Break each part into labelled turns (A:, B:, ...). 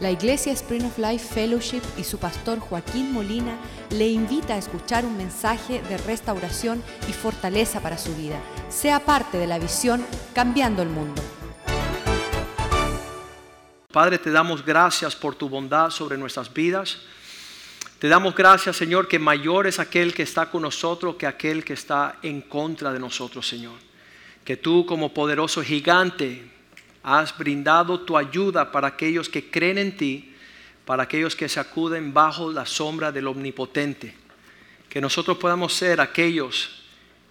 A: La Iglesia Spring of Life Fellowship y su pastor Joaquín Molina le invita a escuchar un mensaje de restauración y fortaleza para su vida. Sea parte de la visión Cambiando el Mundo.
B: Padre, te damos gracias por tu bondad sobre nuestras vidas. Te damos gracias, Señor, que mayor es aquel que está con nosotros que aquel que está en contra de nosotros, Señor. Que tú como poderoso gigante has brindado tu ayuda para aquellos que creen en ti, para aquellos que se acuden bajo la sombra del Omnipotente. Que nosotros podamos ser aquellos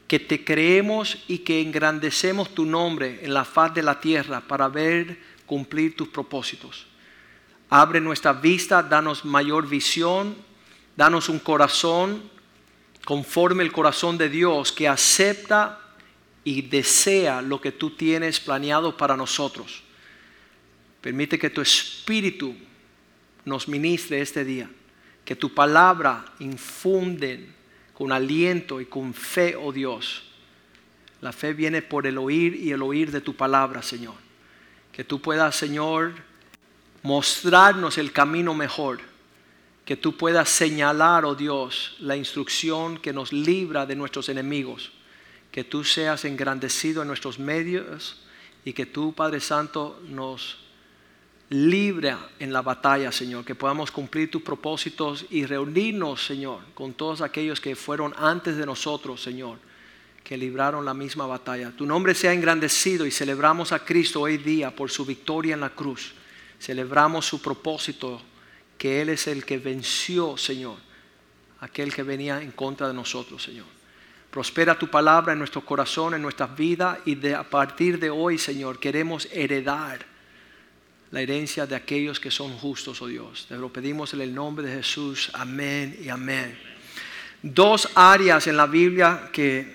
B: que te creemos y que engrandecemos tu nombre en la faz de la tierra para ver cumplir tus propósitos. Abre nuestra vista, danos mayor visión, danos un corazón conforme el corazón de Dios que acepta y desea lo que tú tienes planeado para nosotros. Permite que tu espíritu nos ministre este día, que tu palabra infunde con aliento y con fe, oh Dios. La fe viene por el oír y el oír de tu palabra, Señor. Que tú puedas, Señor, mostrarnos el camino mejor. Que tú puedas señalar, oh Dios, la instrucción que nos libra de nuestros enemigos que tú seas engrandecido en nuestros medios y que tú, Padre Santo, nos libre en la batalla, Señor, que podamos cumplir tus propósitos y reunirnos, Señor, con todos aquellos que fueron antes de nosotros, Señor, que libraron la misma batalla. Tu nombre sea engrandecido y celebramos a Cristo hoy día por su victoria en la cruz. Celebramos su propósito, que Él es el que venció, Señor, aquel que venía en contra de nosotros, Señor. Prospera tu palabra en nuestro corazón, en nuestras vidas y de, a partir de hoy, Señor, queremos heredar la herencia de aquellos que son justos, oh Dios. Te lo pedimos en el nombre de Jesús. Amén y amén. Dos áreas en la Biblia que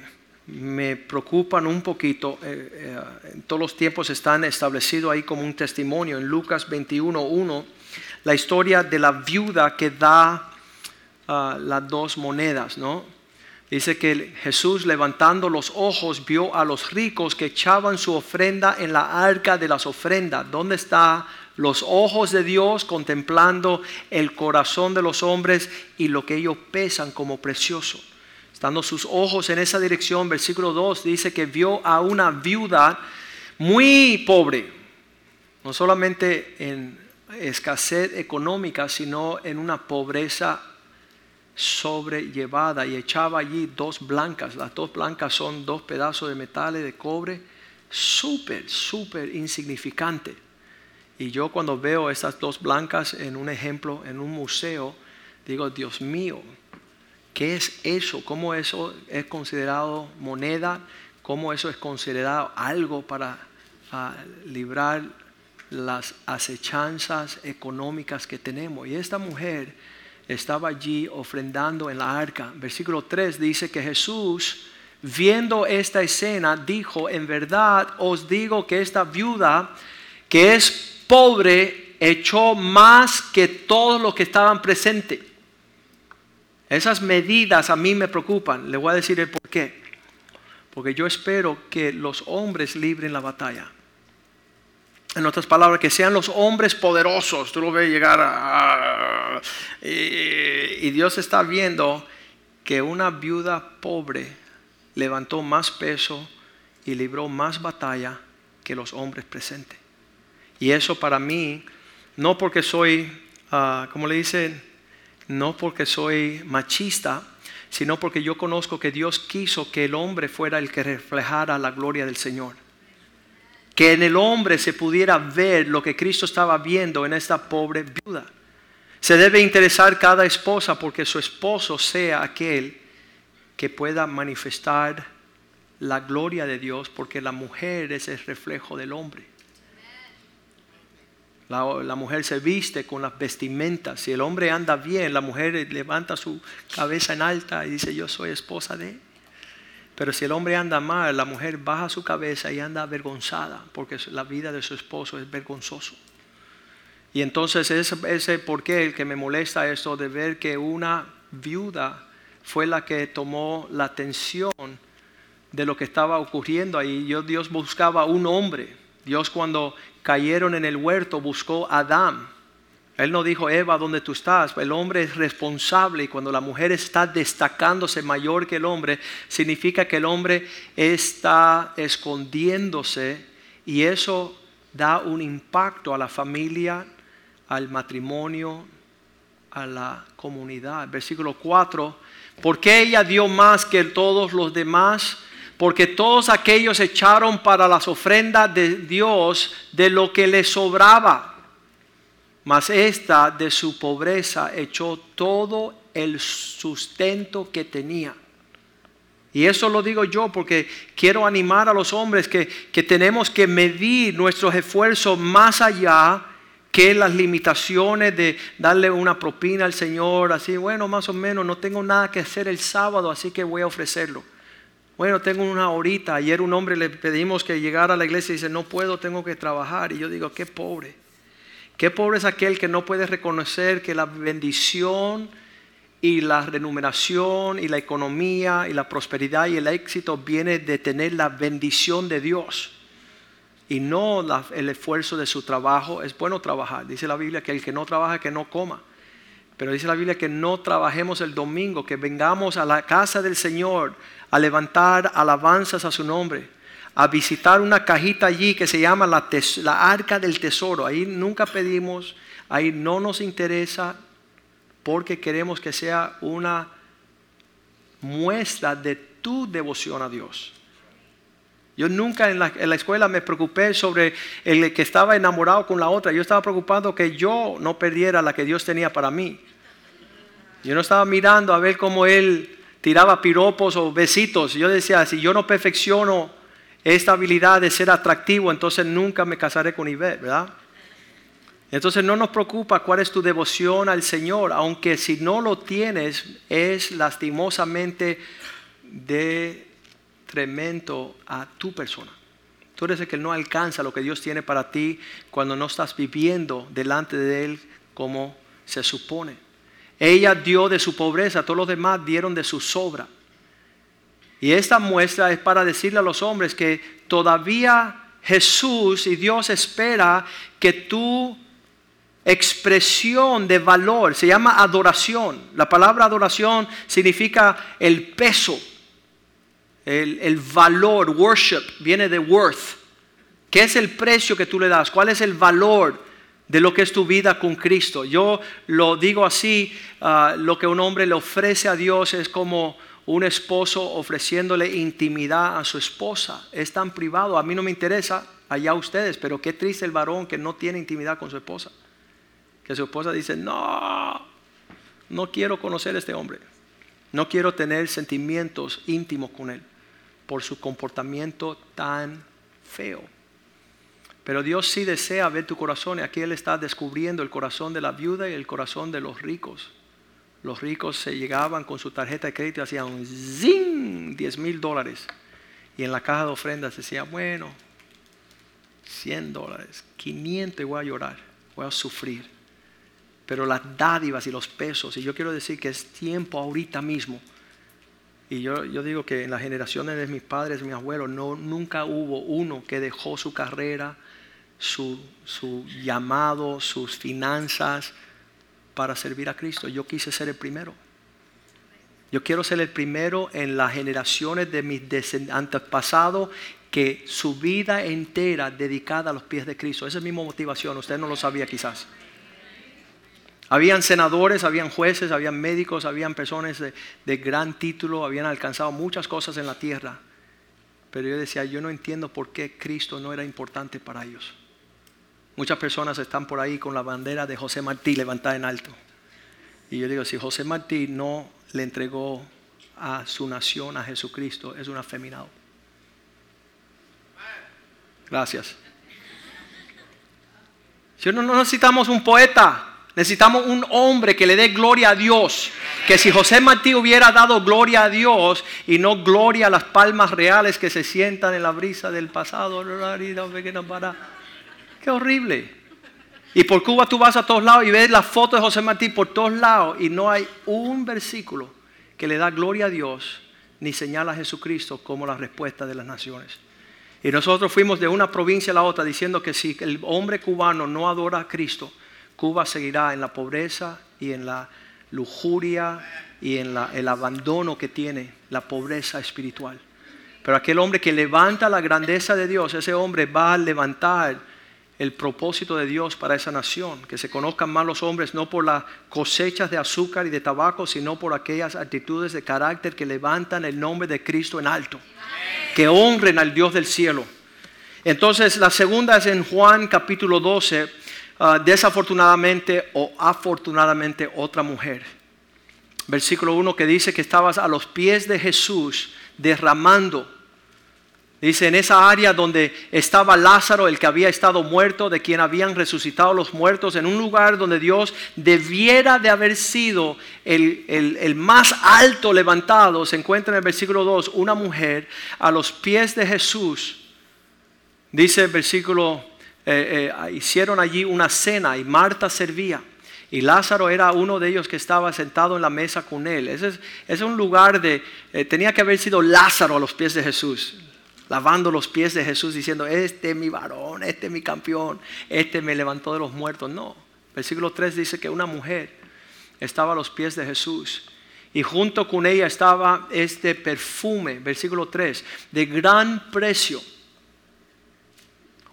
B: me preocupan un poquito, eh, eh, en todos los tiempos están establecidos ahí como un testimonio. En Lucas 21.1, la historia de la viuda que da ah, las dos monedas, ¿no? Dice que Jesús levantando los ojos vio a los ricos que echaban su ofrenda en la arca de las ofrendas. ¿Dónde está los ojos de Dios contemplando el corazón de los hombres y lo que ellos pesan como precioso? Estando sus ojos en esa dirección, versículo 2 dice que vio a una viuda muy pobre, no solamente en escasez económica, sino en una pobreza sobrellevada y echaba allí dos blancas. Las dos blancas son dos pedazos de metal de cobre, súper, súper insignificante. Y yo cuando veo esas dos blancas en un ejemplo, en un museo, digo, Dios mío, ¿qué es eso? ¿Cómo eso es considerado moneda? ¿Cómo eso es considerado algo para librar las acechanzas económicas que tenemos? Y esta mujer estaba allí ofrendando en la arca. Versículo 3 dice que Jesús, viendo esta escena, dijo, en verdad os digo que esta viuda, que es pobre, echó más que todos los que estaban presentes. Esas medidas a mí me preocupan. Le voy a decir el por qué. Porque yo espero que los hombres libren la batalla. En otras palabras, que sean los hombres poderosos. Tú lo ves llegar. Y, Dios está viendo que una viuda pobre levantó más peso y libró más batalla que los hombres presentes. Y eso para mí, no porque soy, uh, como le dicen, no porque soy machista, sino porque yo conozco que Dios quiso que el hombre fuera el que reflejara la gloria del Señor que en el hombre se pudiera ver lo que Cristo estaba viendo en esta pobre viuda. Se debe interesar cada esposa porque su esposo sea aquel que pueda manifestar la gloria de Dios, porque la mujer es el reflejo del hombre. La, mujer se viste con las vestimentas. Si el hombre anda bien, la mujer levanta su cabeza en alta y dice, yo soy esposa de él. Pero si el hombre anda mal, la mujer baja su cabeza y anda avergonzada, porque la vida de su esposo es vergonzoso. Y entonces ese, ese por qué el que me molesta esto de ver que una viuda fue la que tomó la atención de lo que estaba ocurriendo ahí. Dios buscaba un hombre. Dios cuando cayeron en el huerto buscó a Adán Él no dijo, Eva, ¿dónde tú estás? El hombre es responsable y cuando la mujer está destacándose mayor que el hombre, significa que el hombre está escondiéndose y eso da un impacto a la familia, al matrimonio, a la comunidad. Versículo 4, porque ella dio más que todos los demás? Porque todos aquellos echaron para las ofrendas de Dios de lo que les sobraba mas esta de su pobreza echó todo el sustento que tenía. Y eso lo digo yo porque quiero animar a los hombres que, que tenemos que medir nuestros esfuerzos más allá que las limitaciones de darle una propina al Señor, así, bueno, más o menos, no tengo nada que hacer el sábado, así que voy a ofrecerlo. Bueno, tengo una horita, ayer un hombre le pedimos que llegara a la iglesia y dice, no puedo, tengo que trabajar. Y yo digo, qué pobre. Qué pobre es aquel que no puede reconocer que la bendición y la renumeración y la economía y la prosperidad y el éxito viene de tener la bendición de Dios y no el esfuerzo de su trabajo. Es bueno trabajar. Dice la Biblia que el que no trabaja, que no coma. Pero dice la Biblia que no trabajemos el domingo, que vengamos a la casa del Señor a levantar alabanzas a su nombre a visitar una cajita allí que se llama la, arca del tesoro. Ahí nunca pedimos, ahí no nos interesa porque queremos que sea una muestra de tu devoción a Dios. Yo nunca en la, en la, escuela me preocupé sobre el que estaba enamorado con la otra. Yo estaba preocupado que yo no perdiera la que Dios tenía para mí. Yo no estaba mirando a ver cómo él tiraba piropos o besitos. Yo decía, si yo no perfecciono esta habilidad de ser atractivo, entonces nunca me casaré con Ivette, ¿verdad? Entonces no nos preocupa cuál es tu devoción al Señor, aunque si no lo tienes es lastimosamente de tremendo a tu persona. Tú eres el que no alcanza lo que Dios tiene para ti cuando no estás viviendo delante de Él como se supone. Ella dio de su pobreza, todos los demás dieron de su sobra. Y esta muestra es para decirle a los hombres que todavía Jesús y Dios espera que tu expresión de valor, se llama adoración. La palabra adoración significa el peso, el, valor, worship, viene de worth. ¿Qué es el precio que tú le das? ¿Cuál es el valor de lo que es tu vida con Cristo? Yo lo digo así, ah, lo que un hombre le ofrece a Dios es como un esposo ofreciéndole intimidad a su esposa. Es tan privado, a mí no me interesa, allá ustedes, pero qué triste el varón que no tiene intimidad con su esposa. Que su esposa dice, no, no quiero conocer a este hombre. No quiero tener sentimientos íntimos con él por su comportamiento tan feo. Pero Dios sí desea ver tu corazón y aquí Él está descubriendo el corazón de la viuda y el corazón de los ricos. Los ricos se llegaban con su tarjeta de crédito y hacían un zing, 10 mil dólares. Y en la caja de ofrendas decía, bueno, 100 dólares, 500 y voy a llorar, voy a sufrir. Pero las dádivas y los pesos, y yo quiero decir que es tiempo ahorita mismo. Y yo, yo digo que en las generaciones de mis padres, mis abuelos, no, nunca hubo uno que dejó su carrera, su, su llamado, sus finanzas, para servir a Cristo. Yo quise ser el primero. Yo quiero ser el primero en las generaciones de mis antepasados que su vida entera dedicada a los pies de Cristo. Esa es mi motivación. Usted no lo sabía quizás. Habían senadores, habían jueces, habían médicos, habían personas de, de, gran título, habían alcanzado muchas cosas en la tierra. Pero yo decía, yo no entiendo por qué Cristo no era importante para ellos. Muchas personas están por ahí con la bandera de José Martí levantada en alto. Y yo digo, si José Martí no le entregó a su nación a Jesucristo, es un afeminado. Gracias. Si no, no necesitamos un poeta, necesitamos un hombre que le dé gloria a Dios. Que si José Martí hubiera dado gloria a Dios y no gloria a las palmas reales que se sientan en la brisa del pasado, Horrible. Y por Cuba tú vas a todos lados y ves la foto de José Martí por todos lados y no hay un versículo que le da gloria a Dios ni señala a Jesucristo como la respuesta de las naciones. Y nosotros fuimos de una provincia a la otra diciendo que si el hombre cubano no adora a Cristo Cuba seguirá en la pobreza y en la lujuria y en el abandono que tiene la pobreza espiritual. Pero aquel hombre que levanta la grandeza de Dios, ese hombre va a levantar el propósito de Dios para esa nación, que se conozcan más los hombres no por las cosechas de azúcar y de tabaco, sino por aquellas actitudes de carácter que levantan el nombre de Cristo en alto, que honren al Dios del cielo. Entonces la segunda es en Juan capítulo 12, ah, desafortunadamente o afortunadamente otra mujer. Versículo 1 que dice que estabas a los pies de Jesús derramando Dice, en esa área donde estaba Lázaro, el que había estado muerto, de quien habían resucitado los muertos, en un lugar donde Dios debiera de haber sido el, más alto levantado, se encuentra en el versículo 2 una mujer a los pies de Jesús. Dice el versículo, eh, eh, hicieron allí una cena y Marta servía. Y Lázaro era uno de ellos que estaba sentado en la mesa con él. Ese es, un lugar de, eh, tenía que haber sido Lázaro a los pies de Jesús lavando los pies de Jesús diciendo, este es mi varón, este es mi campeón, este me levantó de los muertos. No, versículo 3 dice que una mujer estaba a los pies de Jesús y junto con ella estaba este perfume, versículo 3, de gran precio.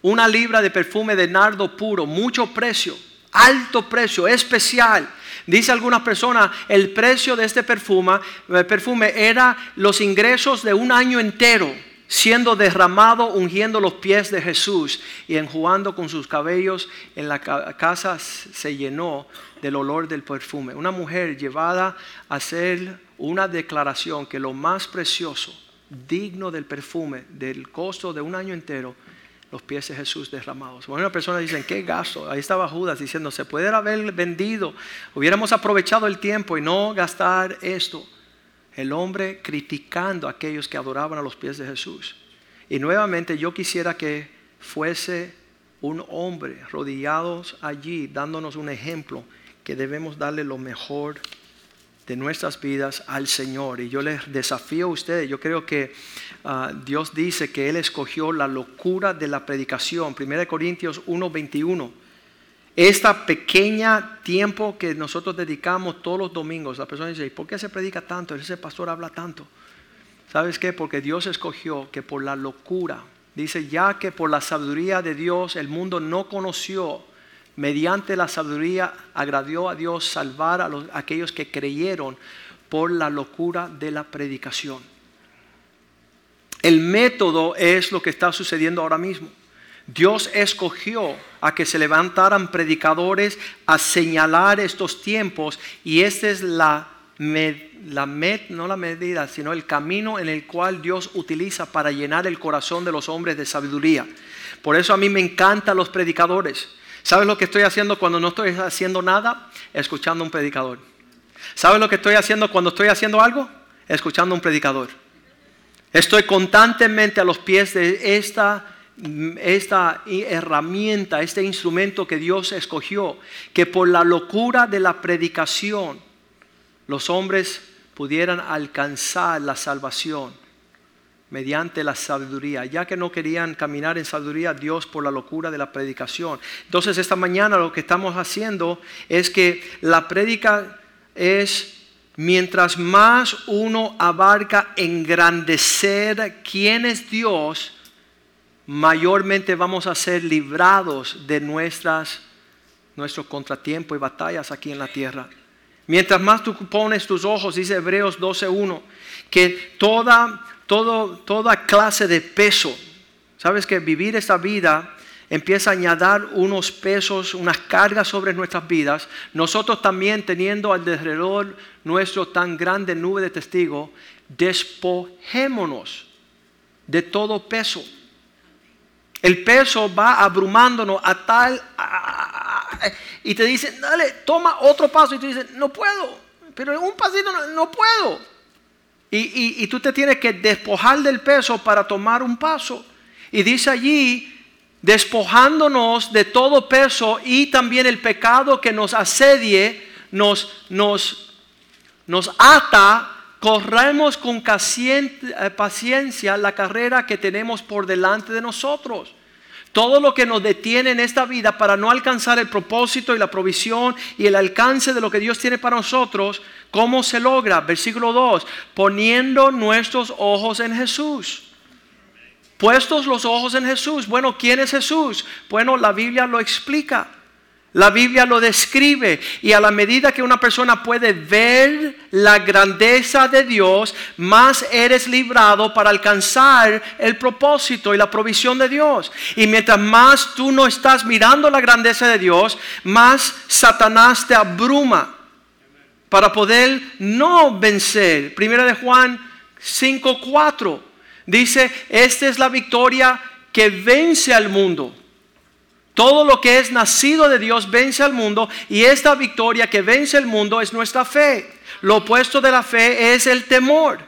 B: Una libra de perfume de nardo puro, mucho precio, alto precio, especial. Dice algunas personas, el precio de este perfume, eh, perfume era los ingresos de un año entero siendo derramado, ungiendo los pies de Jesús y enjuando con sus cabellos en la casa se llenó del olor del perfume. Una mujer llevada a hacer una declaración que lo más precioso, digno del perfume, del costo de un año entero, los pies de Jesús derramados. Bueno, una persona dice, ¿qué gasto? Ahí estaba Judas diciendo, se puede haber vendido, hubiéramos aprovechado el tiempo y no gastar esto el hombre criticando a aquellos que adoraban a los pies de Jesús. Y nuevamente yo quisiera que fuese un hombre rodillados allí dándonos un ejemplo que debemos darle lo mejor de nuestras vidas al Señor. Y yo les desafío a ustedes, yo creo que ah, Dios dice que Él escogió la locura de la predicación. 1 Corintios 1:21 esta pequeña tiempo que nosotros dedicamos todos los domingos, la persona dice, ¿por qué se predica tanto? Ese pastor habla tanto. ¿Sabes qué? Porque Dios escogió que por la locura, dice, ya que por la sabiduría de Dios el mundo no conoció, mediante la sabiduría agradió a Dios salvar a aquellos que creyeron por la locura de la predicación. El método es lo que está sucediendo ahora mismo. Dios escogió a que se levantaran predicadores a señalar estos tiempos y esta es la, la no la medida, sino el camino en el cual Dios utiliza para llenar el corazón de los hombres de sabiduría. Por eso a mí me encantan los predicadores. ¿Sabes lo que estoy haciendo cuando no estoy haciendo nada? Escuchando un predicador. ¿Sabes lo que estoy haciendo cuando estoy haciendo algo? Escuchando un predicador. Estoy constantemente a los pies de esta esta herramienta, este instrumento que Dios escogió, que por la locura de la predicación los hombres pudieran alcanzar la salvación mediante la sabiduría, ya que no querían caminar en sabiduría, Dios por la locura de la predicación. Entonces esta mañana lo que estamos haciendo es que la predica es mientras más uno abarca engrandecer quién es Dios, mayormente vamos a ser librados de nuestras, nuestros contratiempos y batallas aquí en la tierra. Mientras más tú pones tus ojos, dice Hebreos 12.1, que toda, toda clase de peso, sabes que vivir esta vida empieza a añadir unos pesos, unas cargas sobre nuestras vidas, nosotros también teniendo alrededor nuestro tan grande nube de testigos, despojémonos de todo peso el peso va abrumándonos a tal... y te dicen, dale, toma otro paso. Y tú dices, no puedo. Pero un pasito no, puedo. Y, y tú te tienes que despojar del peso para tomar un paso. Y dice allí, despojándonos de todo peso y también el pecado que nos asedie, nos, nos, nos ata, corremos con eh, paciencia la carrera que tenemos por delante de nosotros todo lo que nos detiene en esta vida para no alcanzar el propósito y la provisión y el alcance de lo que Dios tiene para nosotros, ¿cómo se logra? Versículo 2, poniendo nuestros ojos en Jesús. Puestos los ojos en Jesús. Bueno, ¿quién es Jesús? Bueno, la Biblia lo explica. La Biblia lo describe y a la medida que una persona puede ver la grandeza de Dios, más eres librado para alcanzar el propósito y la provisión de Dios. Y mientras más tú no estás mirando la grandeza de Dios, más Satanás te abruma para poder no vencer. Primera de Juan 5:4 dice, "Esta es la victoria que vence al mundo." Todo lo que es nacido de Dios vence al mundo y esta victoria que vence el mundo es nuestra fe. Lo opuesto de la fe es el temor.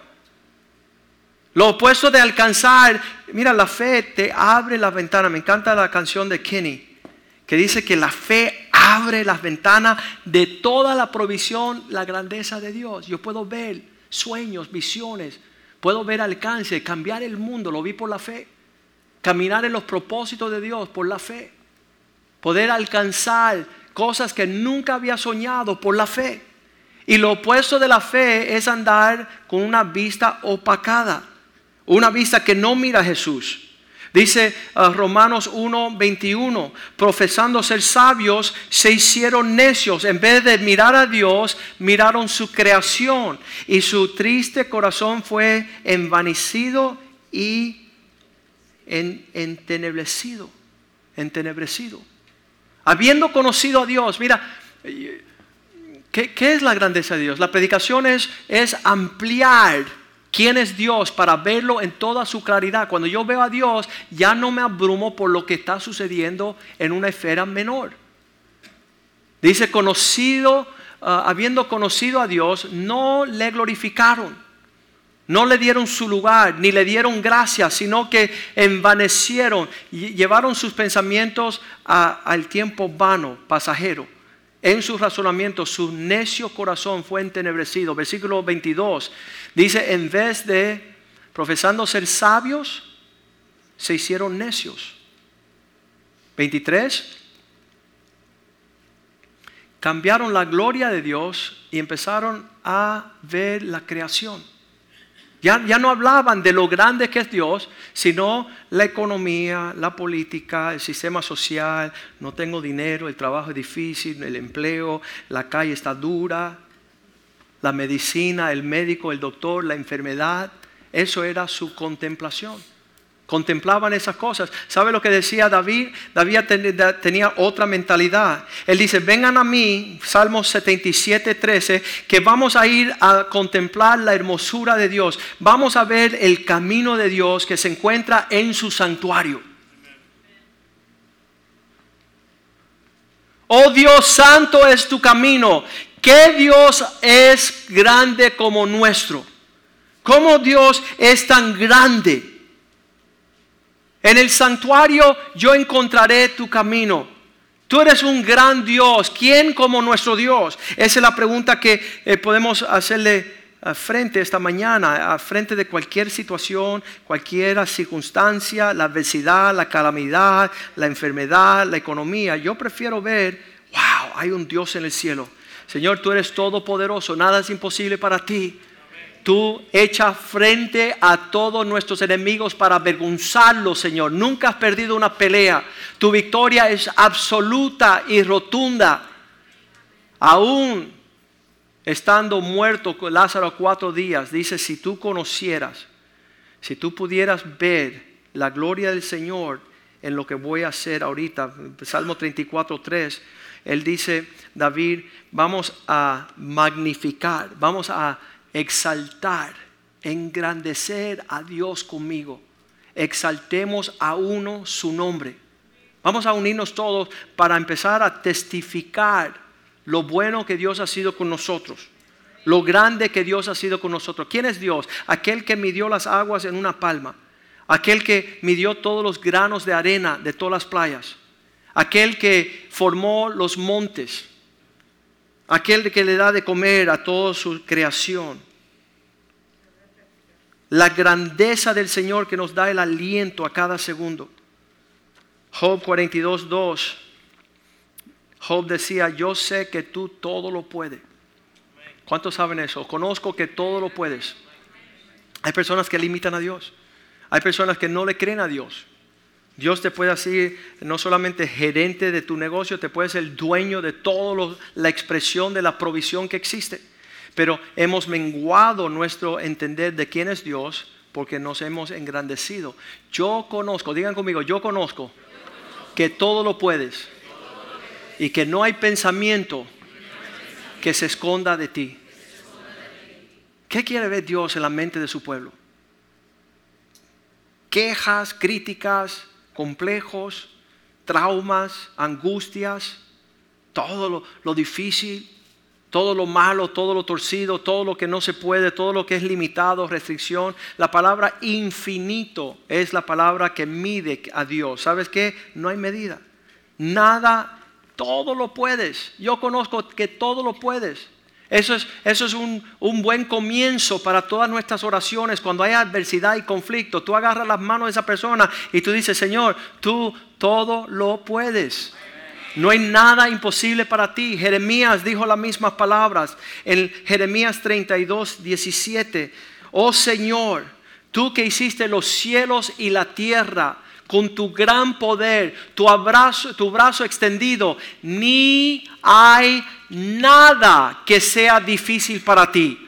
B: Lo opuesto de alcanzar, mira, la fe te abre las ventanas. Me encanta la canción de Kenny, que dice que la fe abre las ventanas de toda la provisión, la grandeza de Dios. Yo puedo ver sueños, visiones, puedo ver alcance, cambiar el mundo, lo vi por la fe. Caminar en los propósitos de Dios por la fe poder alcanzar cosas que nunca había soñado por la fe. Y lo opuesto de la fe es andar con una vista opacada, una vista que no mira a Jesús. Dice uh, Romanos 1, 21, profesando ser sabios, se hicieron necios. En vez de mirar a Dios, miraron su creación. Y su triste corazón fue envanecido y entenebrecido. Entenebrecido habiendo conocido a Dios, mira, ¿qué, es la grandeza de Dios? La predicación es, es ampliar quién es Dios para verlo en toda su claridad. Cuando yo veo a Dios, ya no me abrumo por lo que está sucediendo en una esfera menor. Dice, conocido, ah, habiendo conocido a Dios, no le glorificaron no le dieron su lugar, ni le dieron gracia, sino que envanecieron y llevaron sus pensamientos al tiempo vano, pasajero. En sus razonamientos, su necio corazón fue entenebrecido. Versículo 22 dice, en vez de profesando ser sabios, se hicieron necios. 23. Cambiaron la gloria de Dios y empezaron a ver la creación. Ya, no hablaban de lo grande que es Dios, sino la economía, la política, el sistema social, no tengo dinero, el trabajo es difícil, el empleo, la calle está dura, la medicina, el médico, el doctor, la enfermedad. Eso era su contemplación contemplaban esas cosas. ¿Sabe lo que decía David? David tenía otra mentalidad. Él dice, vengan a mí, Salmos 77, 13, que vamos a ir a contemplar la hermosura de Dios. Vamos a ver el camino de Dios que se encuentra en su santuario. Oh Dios santo es tu camino. ¿Qué Dios es grande como nuestro? ¿Cómo Dios es tan grande? En el santuario yo encontraré tu camino. Tú eres un gran Dios. ¿Quién como nuestro Dios? Esa es la pregunta que eh, podemos hacerle a frente esta mañana, a frente de cualquier situación, cualquier circunstancia, la adversidad, la calamidad, la enfermedad, la economía. Yo prefiero ver, wow, hay un Dios en el cielo. Señor, tú eres todopoderoso, nada es imposible para ti. Tú echas frente a todos nuestros enemigos para avergonzarlos, Señor. Nunca has perdido una pelea. Tu victoria es absoluta y rotunda. Aún estando muerto Lázaro cuatro días, dice, si tú conocieras, si tú pudieras ver la gloria del Señor en lo que voy a hacer ahorita, Salmo 34, 3, él dice, David, vamos a magnificar, vamos a exaltar, engrandecer a Dios conmigo. Exaltemos a uno su nombre. Vamos a unirnos todos para empezar a testificar lo bueno que Dios ha sido con nosotros. Lo grande que Dios ha sido con nosotros. ¿Quién es Dios? Aquel que midió las aguas en una palma. Aquel que midió todos los granos de arena de todas las playas. Aquel que formó los montes. Aquel que le da de comer a toda su creación la grandeza del Señor que nos da el aliento a cada segundo. Job 42, 2. Job decía, yo sé que tú todo lo puedes. ¿Cuántos saben eso? Conozco que todo lo puedes. Hay personas que limitan a Dios. Hay personas que no le creen a Dios. Dios te puede hacer no solamente gerente de tu negocio, te puede ser dueño de toda la expresión de la provisión que existe. Pero hemos menguado nuestro entender de quién es Dios porque nos hemos engrandecido. Yo conozco, digan conmigo, yo conozco que todo lo puedes y que no hay pensamiento que se esconda de ti. ¿Qué quiere ver Dios en la mente de su pueblo? Quejas, críticas, complejos, traumas, angustias, todo lo, difícil, todo lo malo, todo lo torcido, todo lo que no se puede, todo lo que es limitado, restricción. La palabra infinito es la palabra que mide a Dios. ¿Sabes qué? No hay medida. Nada, todo lo puedes. Yo conozco que todo lo puedes. Eso es, eso es un, un, buen comienzo para todas nuestras oraciones. Cuando hay adversidad y conflicto, tú agarras las manos de esa persona y tú dices, Señor, tú todo lo puedes. No hay nada imposible para ti. Jeremías dijo las mismas palabras en Jeremías 32, 17. Oh Señor, tú que hiciste los cielos y la tierra con tu gran poder, tu abrazo, tu brazo extendido, ni hay nada que sea difícil para ti.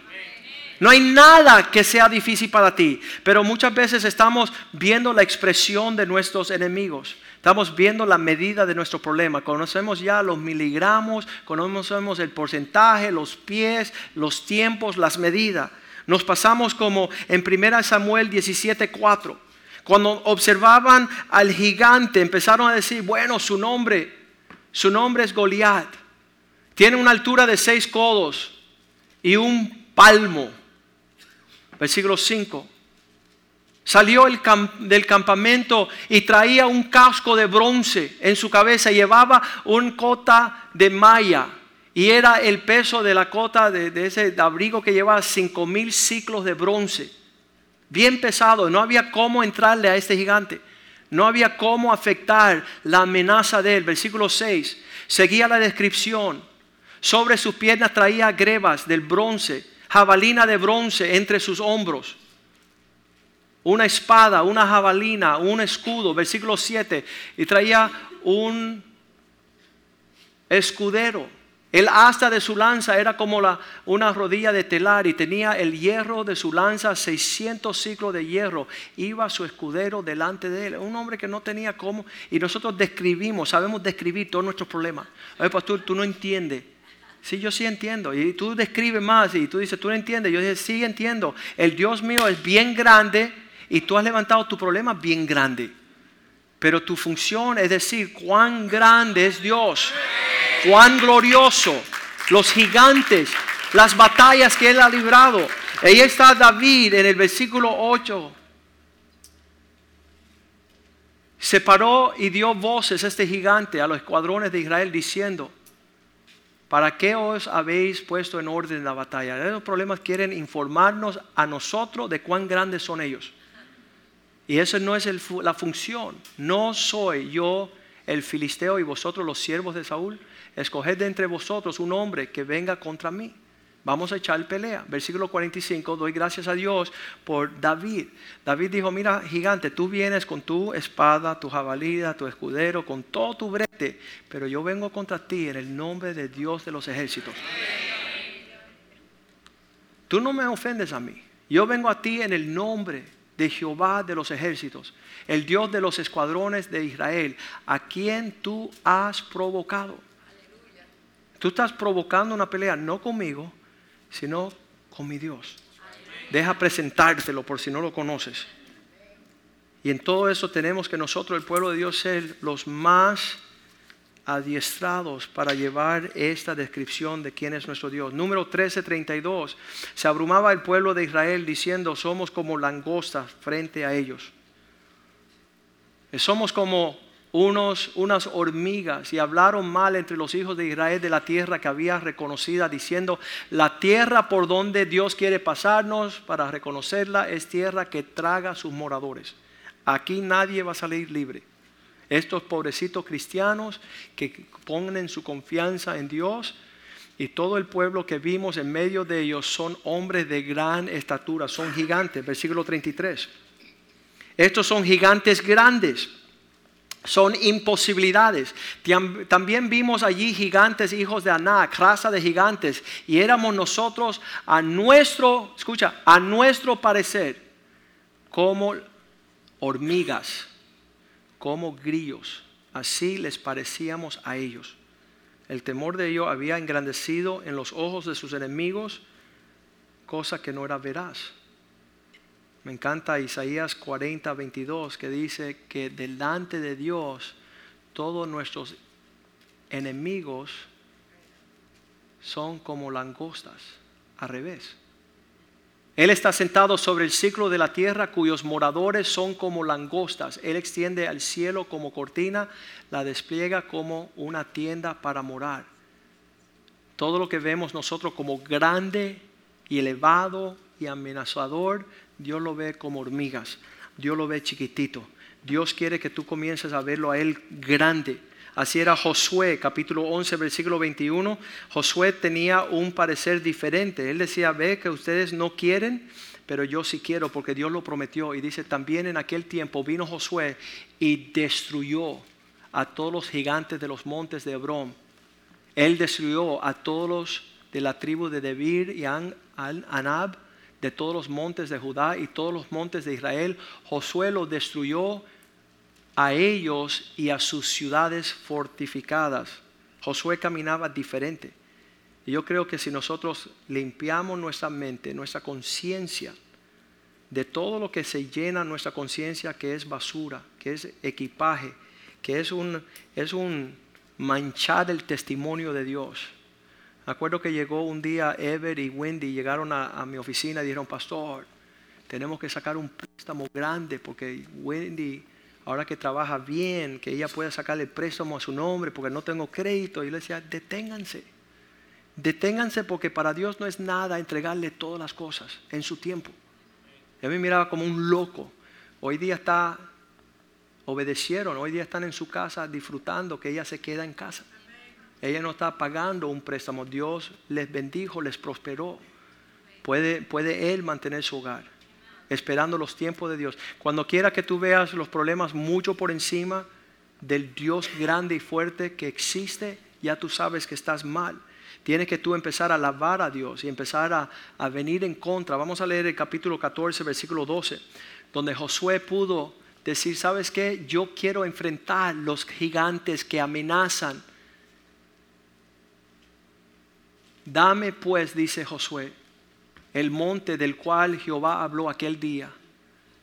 B: No hay nada que sea difícil para ti. Pero muchas veces estamos viendo la expresión de nuestros enemigos. Estamos viendo la medida de nuestro problema. Conocemos ya los miligramos, conocemos el porcentaje, los pies, los tiempos, las medidas. Nos pasamos como en 1 Samuel 17:4. Cuando observaban al gigante, empezaron a decir, bueno, su nombre, su nombre es Goliat. Tiene una altura de seis codos y un palmo. Versículo 5. Salió del campamento y traía un casco de bronce en su cabeza. Llevaba un cota de malla. Y era el peso de la cota de, de ese abrigo que llevaba cinco mil ciclos de bronce. Bien pesado. No había cómo entrarle a este gigante. No había cómo afectar la amenaza de él. Versículo 6. Seguía la descripción. Sobre sus piernas traía grebas del bronce, jabalina de bronce entre sus hombros. Una espada, una jabalina, un escudo, versículo 7. Y traía un escudero. El asta de su lanza era como una rodilla de telar y tenía el hierro de su lanza 600 ciclos de hierro. Iba su escudero delante de él. Un hombre que no tenía cómo. Y nosotros describimos, sabemos describir todos nuestros problemas. Ay, pastor, tú no entiendes. Sí, yo sí entiendo. Y tú describes más y tú dices, tú no entiendes. Yo dije, sí entiendo. El Dios mío es bien grande y tú has levantado tu problema bien grande. Pero tu función es decir, cuán grande es Dios, cuán glorioso, los gigantes, las batallas que Él ha librado. Ahí está David en el versículo 8. Se paró y dio voces este gigante, a los escuadrones de Israel, diciendo, ¿Para qué os habéis puesto en orden la batalla? Esos problemas quieren informarnos a nosotros de cuán grandes son ellos. Y esa no es la función. No soy yo el filisteo y vosotros los siervos de Saúl. Escoged de entre vosotros un hombre que venga contra mí. Vamos a echar pelea. Versículo 45, doy gracias a Dios por David. David dijo, mira gigante, tú vienes con tu espada, tu jabalina, tu escudero, con todo tu brete, pero yo vengo contra ti en el nombre de Dios de los ejércitos. Tú no me ofendes a mí. Yo vengo a ti en el nombre de Jehová de los ejércitos, el Dios de los escuadrones de Israel, a quien tú has provocado. Tú estás provocando una pelea, no conmigo, sino con mi Dios. Deja presentártelo por si no lo conoces. Y en todo eso tenemos que nosotros, el pueblo de Dios, ser los más adiestrados para llevar esta descripción de quién es nuestro Dios. Número 1332. Se abrumaba el pueblo de Israel diciendo, somos como langostas frente a ellos. Somos como unos, unas hormigas y hablaron mal entre los hijos de Israel de la tierra que había reconocida, diciendo, la tierra por donde Dios quiere pasarnos para reconocerla es tierra que traga a sus moradores. Aquí nadie va a salir libre. Estos pobrecitos cristianos que ponen su confianza en Dios y todo el pueblo que vimos en medio de ellos son hombres de gran estatura, son gigantes. Versículo 33. Estos son gigantes grandes son imposibilidades. También vimos allí gigantes, hijos de Anak, raza de gigantes, y éramos nosotros a nuestro, escucha, a nuestro parecer, como hormigas, como grillos. Así les parecíamos a ellos. El temor de ellos había engrandecido en los ojos de sus enemigos, cosa que no era veraz. Me encanta Isaías 40, 22 que dice que delante de Dios todos nuestros enemigos son como langostas, al revés. Él está sentado sobre el ciclo de la tierra cuyos moradores son como langostas. Él extiende al cielo como cortina, la despliega como una tienda para morar. Todo lo que vemos nosotros como grande y elevado y amenazador, Dios lo ve como hormigas, Dios lo ve chiquitito. Dios quiere que tú comiences a verlo a Él grande. Así era Josué, capítulo 11, versículo 21. Josué tenía un parecer diferente. Él decía, ve que ustedes no quieren, pero yo sí quiero porque Dios lo prometió. Y dice, también en aquel tiempo vino Josué y destruyó a todos los gigantes de los montes de Hebrón. Él destruyó a todos los de la tribu de Debir y Anab de todos los montes de Judá y todos los montes de Israel, Josué los destruyó a ellos y a sus ciudades fortificadas. Josué caminaba diferente. Y yo creo que si nosotros limpiamos nuestra mente, nuestra conciencia, de todo lo que se llena nuestra conciencia, que es basura, que es equipaje, que es un, es un manchar el testimonio de Dios me acuerdo que llegó un día Ever y Wendy, llegaron a, mi oficina y dijeron, pastor, tenemos que sacar un préstamo grande porque Wendy, ahora que trabaja bien, que ella pueda sacarle préstamo a su nombre porque no tengo crédito. Y yo le decía, deténganse, deténganse porque para Dios no es nada entregarle todas las cosas en su tiempo. Y a mí miraba como un loco. Hoy día está, obedecieron, hoy día están en su casa disfrutando que ella se queda en casa. Ella no está pagando un préstamo. Dios les bendijo, les prosperó. Puede, puede Él mantener su hogar, esperando los tiempos de Dios. Cuando quiera que tú veas los problemas mucho por encima del Dios grande y fuerte que existe, ya tú sabes que estás mal. Tienes que tú empezar a alabar a Dios y empezar a, a venir en contra. Vamos a leer el capítulo 14, versículo 12, donde Josué pudo decir, ¿sabes qué? Yo quiero enfrentar los gigantes que amenazan Dame pues, dice Josué, el monte del cual Jehová habló aquel día,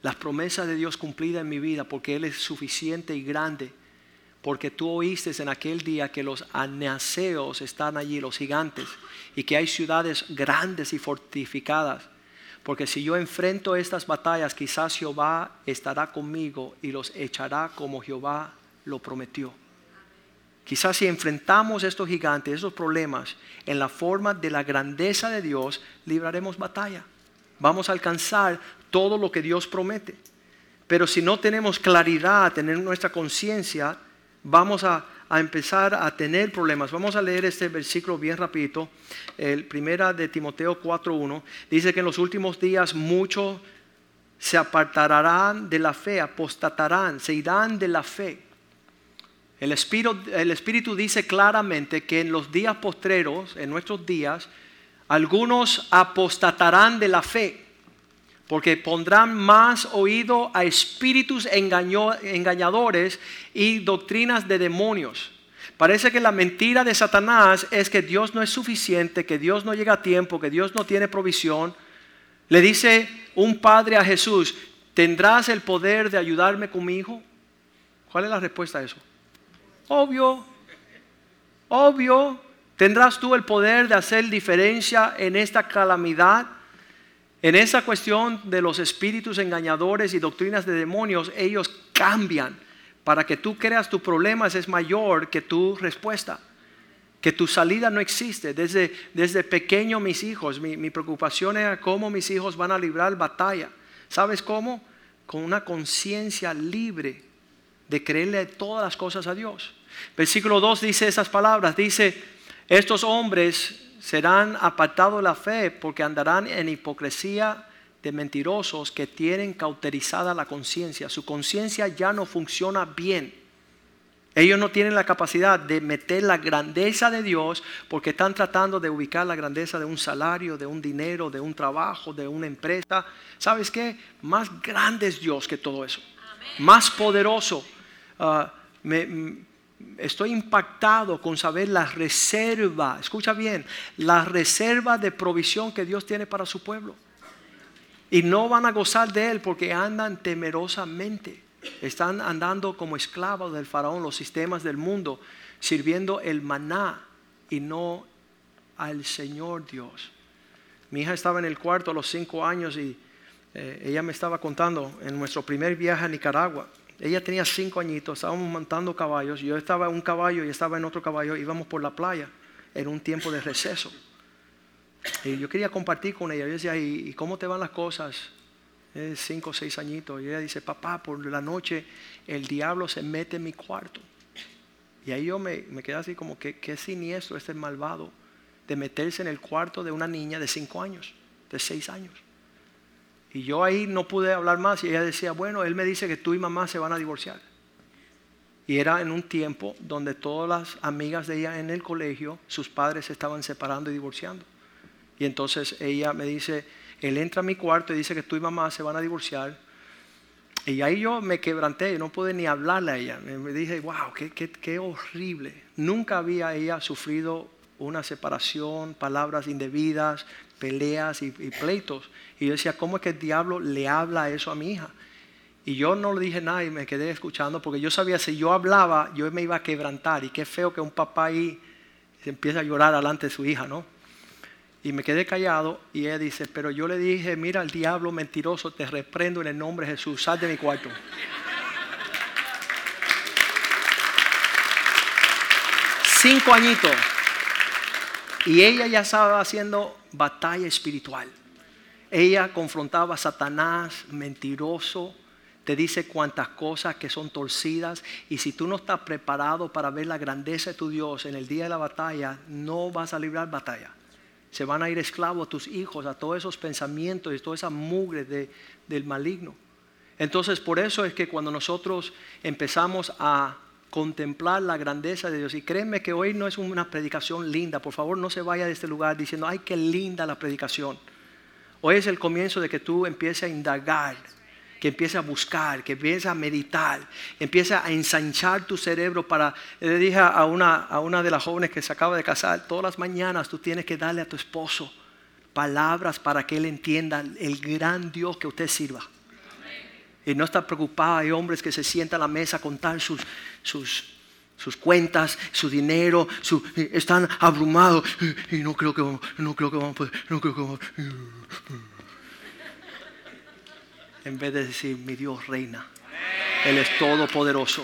B: las promesas de Dios cumplidas en mi vida, porque Él es suficiente y grande, porque tú oíste en aquel día que los anaseos están allí, los gigantes, y que hay ciudades grandes y fortificadas. Porque si yo enfrento estas batallas, quizás Jehová estará conmigo y los echará como Jehová lo prometió. Quizás si enfrentamos estos gigantes, estos problemas, en la forma de la grandeza de Dios, libraremos batalla. Vamos a alcanzar todo lo que Dios promete. Pero si no tenemos claridad, tener nuestra conciencia, vamos a, empezar a tener problemas. Vamos a leer este versículo bien rapidito. El primera de Timoteo 4.1 dice que en los últimos días muchos se apartarán de la fe, apostatarán, se irán de la fe. El Espíritu, dice claramente que en los días postreros, en nuestros días, algunos apostatarán de la fe, porque pondrán más oído a espíritus engañadores y doctrinas de demonios. Parece que la mentira de Satanás es que Dios no es suficiente, que Dios no llega a tiempo, que Dios no tiene provisión. Le dice un padre a Jesús, ¿tendrás el poder de ayudarme con mi hijo? ¿Cuál es la respuesta a eso? Obvio, obvio, tendrás tú el poder de hacer diferencia en esta calamidad. En esa cuestión de los espíritus engañadores y doctrinas de demonios, ellos cambian para que tú creas tus problemas es mayor que tu respuesta, que tu salida no existe. Desde, desde pequeño mis hijos, mi, mi preocupación era cómo mis hijos van a librar batalla. ¿Sabes cómo? Con una conciencia libre de creerle todas las cosas a Dios. Versículo 2 dice esas palabras, dice, estos hombres serán apartados de la fe porque andarán en hipocresía de mentirosos que tienen cauterizada la conciencia. Su conciencia ya no funciona bien. Ellos no tienen la capacidad de meter la grandeza de Dios porque están tratando de ubicar la grandeza de un salario, de un dinero, de un trabajo, de una empresa. ¿Sabes qué? Más grande es Dios que todo eso. Más poderoso. Ah, estoy impactado con saber la reserva, escucha bien, la reserva de provisión que Dios tiene para su pueblo. Y no van a gozar de él porque andan temerosamente. Están andando como esclavos del faraón, los sistemas del mundo, sirviendo el maná y no al Señor Dios. Mi hija estaba en el cuarto a los cinco años y eh, ella me estaba contando en nuestro primer viaje a Nicaragua. Ella tenía cinco añitos, estábamos montando caballos. Yo estaba en un caballo y estaba en otro caballo. Íbamos por la playa en un tiempo de receso. Y yo quería compartir con ella. Yo decía, ¿y, cómo te van las cosas? Es cinco o seis añitos. Y ella dice, papá, por la noche el diablo se mete en mi cuarto. Y ahí yo me, me quedé así como que qué siniestro este malvado de meterse en el cuarto de una niña de cinco años, de seis años. Y yo ahí no pude hablar más y ella decía, bueno, él me dice que tú y mamá se van a divorciar. Y era en un tiempo donde todas las amigas de ella en el colegio, sus padres se estaban separando y divorciando. Y entonces ella me dice, él entra a mi cuarto y dice que tú y mamá se van a divorciar. Y ahí yo me quebranté, yo no pude ni hablarle a ella. Me dije, wow, qué, qué, qué horrible. Nunca había ella sufrido una separación, palabras indebidas, peleas y, pleitos. Y yo decía, ¿cómo es que el diablo le habla eso a mi hija? Y yo no le dije nada y me quedé escuchando porque yo sabía si yo hablaba, yo me iba a quebrantar. Y qué feo que un papá ahí se empieza a llorar delante de su hija, ¿no? Y me quedé callado y ella dice, pero yo le dije, mira el diablo mentiroso, te reprendo en el nombre de Jesús, sal de mi cuarto. Cinco añitos. Y ella ya estaba haciendo batalla espiritual. Ella confrontaba a Satanás, mentiroso, te dice cuantas cosas que son torcidas y si tú no estás preparado para ver la grandeza de tu Dios en el día de la batalla, no vas a librar batalla se van a ir esclavos a tus hijos, a todos esos pensamientos y toda esa mugre del maligno. Entonces, por eso es que cuando nosotros empezamos a contemplar la grandeza de Dios, y créeme que hoy no es una predicación linda, por favor no se vaya de este lugar diciendo, ay, qué linda la predicación. Hoy es el comienzo de que tú empieces a indagar que empiece a buscar, que empiece a meditar, empiece a ensanchar tu cerebro para, le dije a una, a una de las jóvenes que se acaba de casar, todas las mañanas tú tienes que darle a tu esposo palabras para que él entienda el gran Dios que usted sirva. Y no está preocupado, hay hombres que se sientan a la mesa a contar sus, sus, sus cuentas, su dinero, están abrumados y no creo que no creo que vamos a poder, no creo que vamos en vez de decir, mi Dios reina. Él es todopoderoso.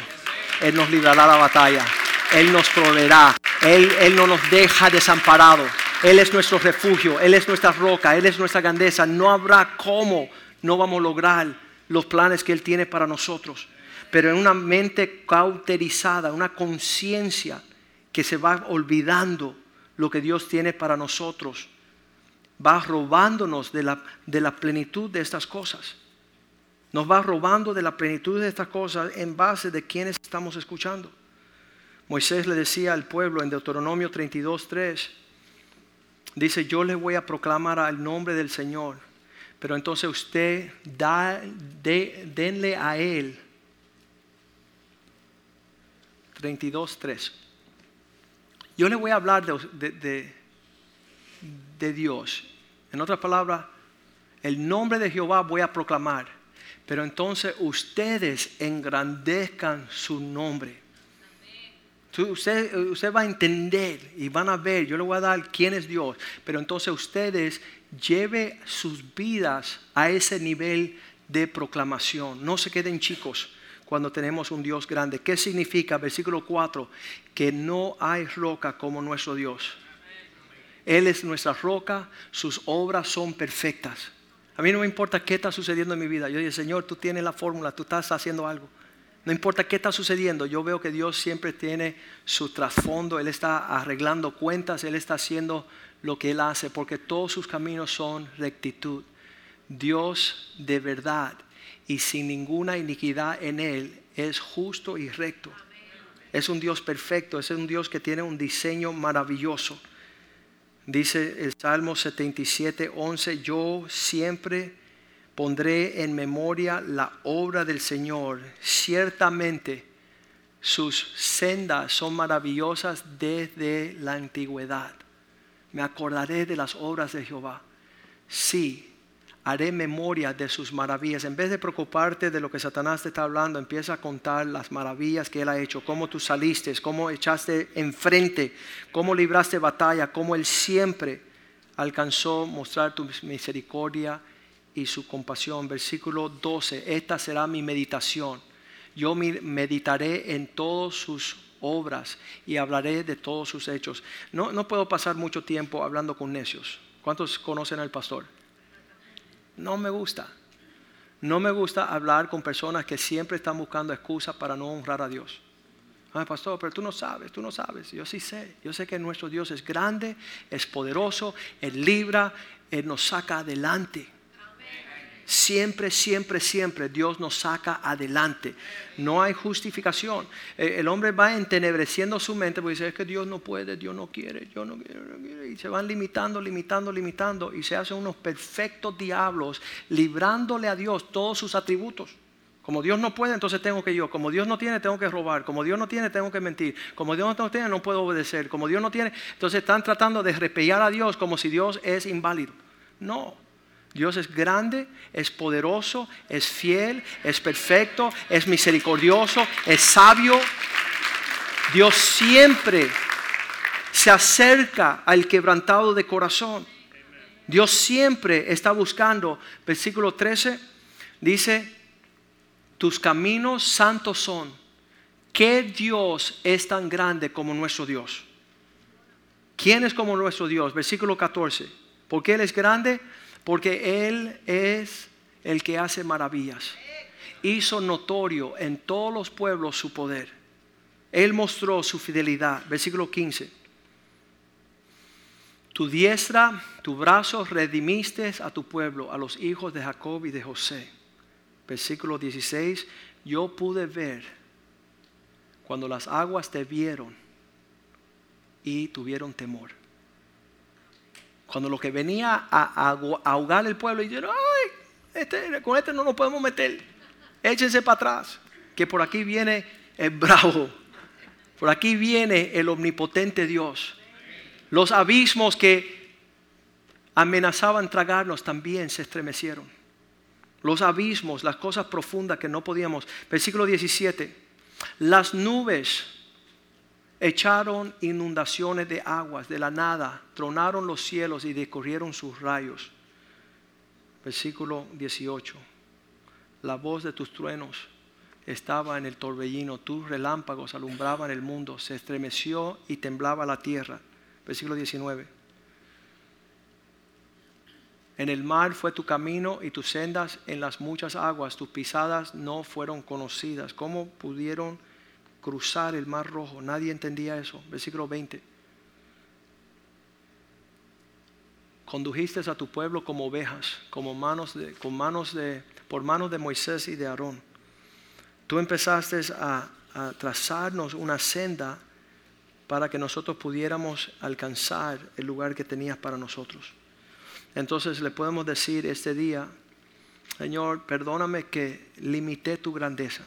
B: Él nos librará la batalla. Él nos proveerá. Él, Él no nos deja desamparados. Él es nuestro refugio. Él es nuestra roca. Él es nuestra grandeza. No habrá cómo no vamos a lograr los planes que Él tiene para nosotros. Pero en una mente cauterizada, una conciencia que se va olvidando lo que Dios tiene para nosotros, va robándonos de la, de la plenitud de estas cosas nos va robando de la plenitud de estas cosas en base de quienes estamos escuchando. Moisés le decía al pueblo en Deuteronomio 32.3, dice, yo le voy a proclamar al nombre del Señor, pero entonces usted da, denle a él 32.3. Yo le voy a hablar de, de Dios. En otras palabras, el nombre de Jehová voy a proclamar pero entonces ustedes engrandezcan su nombre. Usted, usted, va a entender y van a ver, yo le voy a dar quién es Dios, pero entonces ustedes lleven sus vidas a ese nivel de proclamación. No se queden chicos cuando tenemos un Dios grande. ¿Qué significa? Versículo 4, que no hay roca como nuestro Dios. Él es nuestra roca, sus obras son perfectas. A mí no me importa qué está sucediendo en mi vida. Yo digo, Señor, tú tienes la fórmula, tú estás haciendo algo. No importa qué está sucediendo, yo veo que Dios siempre tiene su trasfondo, Él está arreglando cuentas, Él está haciendo lo que Él hace, porque todos sus caminos son rectitud. Dios de verdad y sin ninguna iniquidad en Él es justo y recto. Es un Dios perfecto, es un Dios que tiene un diseño maravilloso. Dice el Salmo 77, 11, yo siempre pondré en memoria la obra del Señor. Ciertamente sus sendas son maravillosas desde la antigüedad. Me acordaré de las obras de Jehová. Sí, haré memoria de sus maravillas. En vez de preocuparte de lo que Satanás te está hablando, empieza a contar las maravillas que Él ha hecho, cómo tú saliste, cómo echaste enfrente, cómo libraste batalla, cómo Él siempre alcanzó mostrar tu misericordia y su compasión. Versículo 12, esta será mi meditación. Yo meditaré en todas sus obras y hablaré de todos sus hechos. No, no puedo pasar mucho tiempo hablando con necios. ¿Cuántos conocen al pastor? No me gusta. No me gusta hablar con personas que siempre están buscando excusas para no honrar a Dios. Ay, pastor, pero tú no sabes, tú no sabes. Yo sí sé. Yo sé que nuestro Dios es grande, es poderoso, Él libra, Él nos saca adelante. Siempre, siempre, siempre Dios nos saca adelante. No hay justificación. Eh, el hombre va entenebreciendo su mente porque dice, es que Dios no puede, Dios no quiere, Dios no quiere, Y se van limitando, limitando, limitando. Y se hacen unos perfectos diablos, librándole a Dios todos sus atributos. Como Dios no puede, entonces tengo que yo. Como Dios no tiene, tengo que robar. Como Dios no tiene, tengo que mentir. Como Dios no tiene, no puedo obedecer. Como Dios no tiene, entonces están tratando de repellar a Dios como si Dios es inválido. No, Dios es grande, es poderoso, es fiel, es perfecto, es misericordioso, es sabio. Dios siempre se acerca al quebrantado de corazón. Dios siempre está buscando, versículo 13, dice, tus caminos santos son. ¿Qué Dios es tan grande como nuestro Dios? ¿Quién es como nuestro Dios? Versículo 14. ¿Por qué Él es grande? Porque Él es el que hace maravillas. Hizo notorio en todos los pueblos su poder. Él mostró su fidelidad. Versículo 15. Tu diestra, tu brazo redimiste a tu pueblo, a los hijos de Jacob y de José. Versículo 16. Yo pude ver cuando las aguas te vieron y tuvieron temor. Cuando lo que venía a, ahogar el pueblo y dijeron, ay, este, con este no nos podemos meter, échense para atrás, que por aquí viene el bravo, por aquí viene el omnipotente Dios. Los abismos que amenazaban tragarnos también se estremecieron. Los abismos, las cosas profundas que no podíamos. Versículo 17. Las nubes echaron inundaciones de aguas de la nada, tronaron los cielos y decorrieron sus rayos. Versículo 18. La voz de tus truenos estaba en el torbellino, tus relámpagos alumbraban el mundo, se estremeció y temblaba la tierra. Versículo 19. En el mar fue tu camino y tus sendas en las muchas aguas, tus pisadas no fueron conocidas. ¿Cómo pudieron cruzar el mar rojo. Nadie entendía eso. Versículo 20. Condujiste a tu pueblo como ovejas, como manos de, con manos de, por manos de Moisés y de Aarón. Tú empezaste a, a trazarnos una senda para que nosotros pudiéramos alcanzar el lugar que tenías para nosotros. Entonces le podemos decir este día, Señor, perdóname que limité tu grandeza.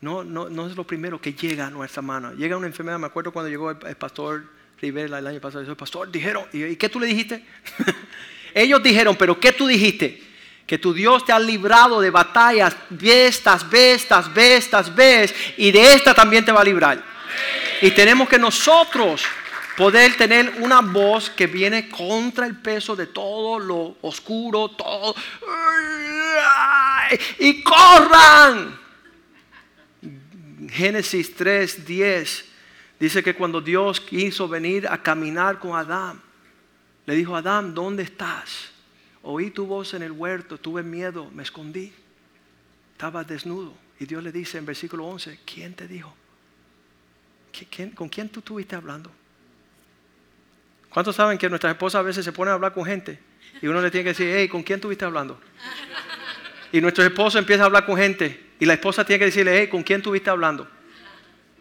B: No, no, no es lo primero que llega a nuestra mano. Llega una enfermedad, me acuerdo cuando llegó el, pastor Rivera el año pasado, dijo, pastor, dijeron, ¿y, qué tú le dijiste? Ellos dijeron, pero ¿qué tú dijiste? Que tu Dios te ha librado de batallas, bestas, bestas, bestas, ves, y de esta también te va a librar. Y tenemos que nosotros poder tener una voz que viene contra el peso de todo lo oscuro, todo. Y corran Génesis 3, 10 dice que cuando Dios quiso venir a caminar con Adán, le dijo, Adán, ¿dónde estás? Oí tu voz en el huerto, tuve miedo, me escondí. Estaba desnudo Y Dios le dice en versículo 11, ¿quién te dijo? ¿Con quién tú estuviste hablando? ¿Cuántos saben que nuestras esposas a veces se ponen a hablar con gente y uno le tiene que decir, hey, ¿con quién estuviste hablando? Y nuestro esposo empieza a hablar con gente y la esposa tiene que decirle, hey, ¿con quién estuviste hablando?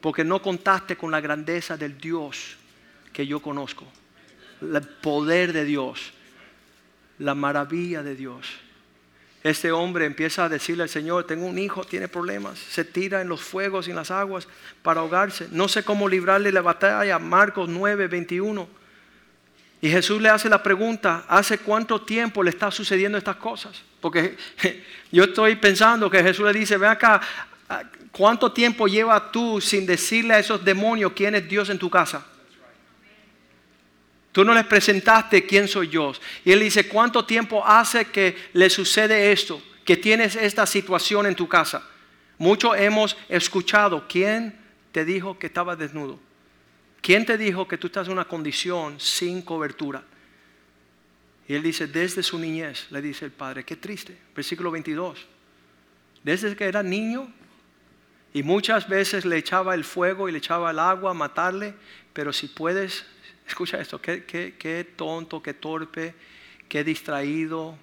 B: Porque no contaste con la grandeza del Dios que yo conozco, el poder de Dios, la maravilla de Dios. Este hombre empieza a decirle al Señor, tengo un hijo, tiene problemas, se tira en los fuegos y en las aguas para ahogarse. No sé cómo librarle la batalla. Marcos 9, 21. Y Jesús le hace la pregunta, ¿hace cuánto tiempo le está sucediendo estas cosas? Porque yo estoy pensando que Jesús le dice, ve acá, ¿cuánto tiempo llevas tú sin decirle a esos demonios quién es Dios en tu casa? Tú no les presentaste quién soy yo. Y él dice, ¿cuánto tiempo hace que le sucede esto? Que tienes esta situación en tu casa. Muchos hemos escuchado, ¿quién te dijo que estaba desnudo? ¿Quién te dijo que tú estás en una condición sin cobertura? Y él dice, desde su niñez, le dice el padre, qué triste. Versículo 22. Desde que era niño, y muchas veces le echaba el fuego y le echaba el agua a matarle, pero si puedes, escucha esto, qué, qué tonto, qué torpe, qué distraído,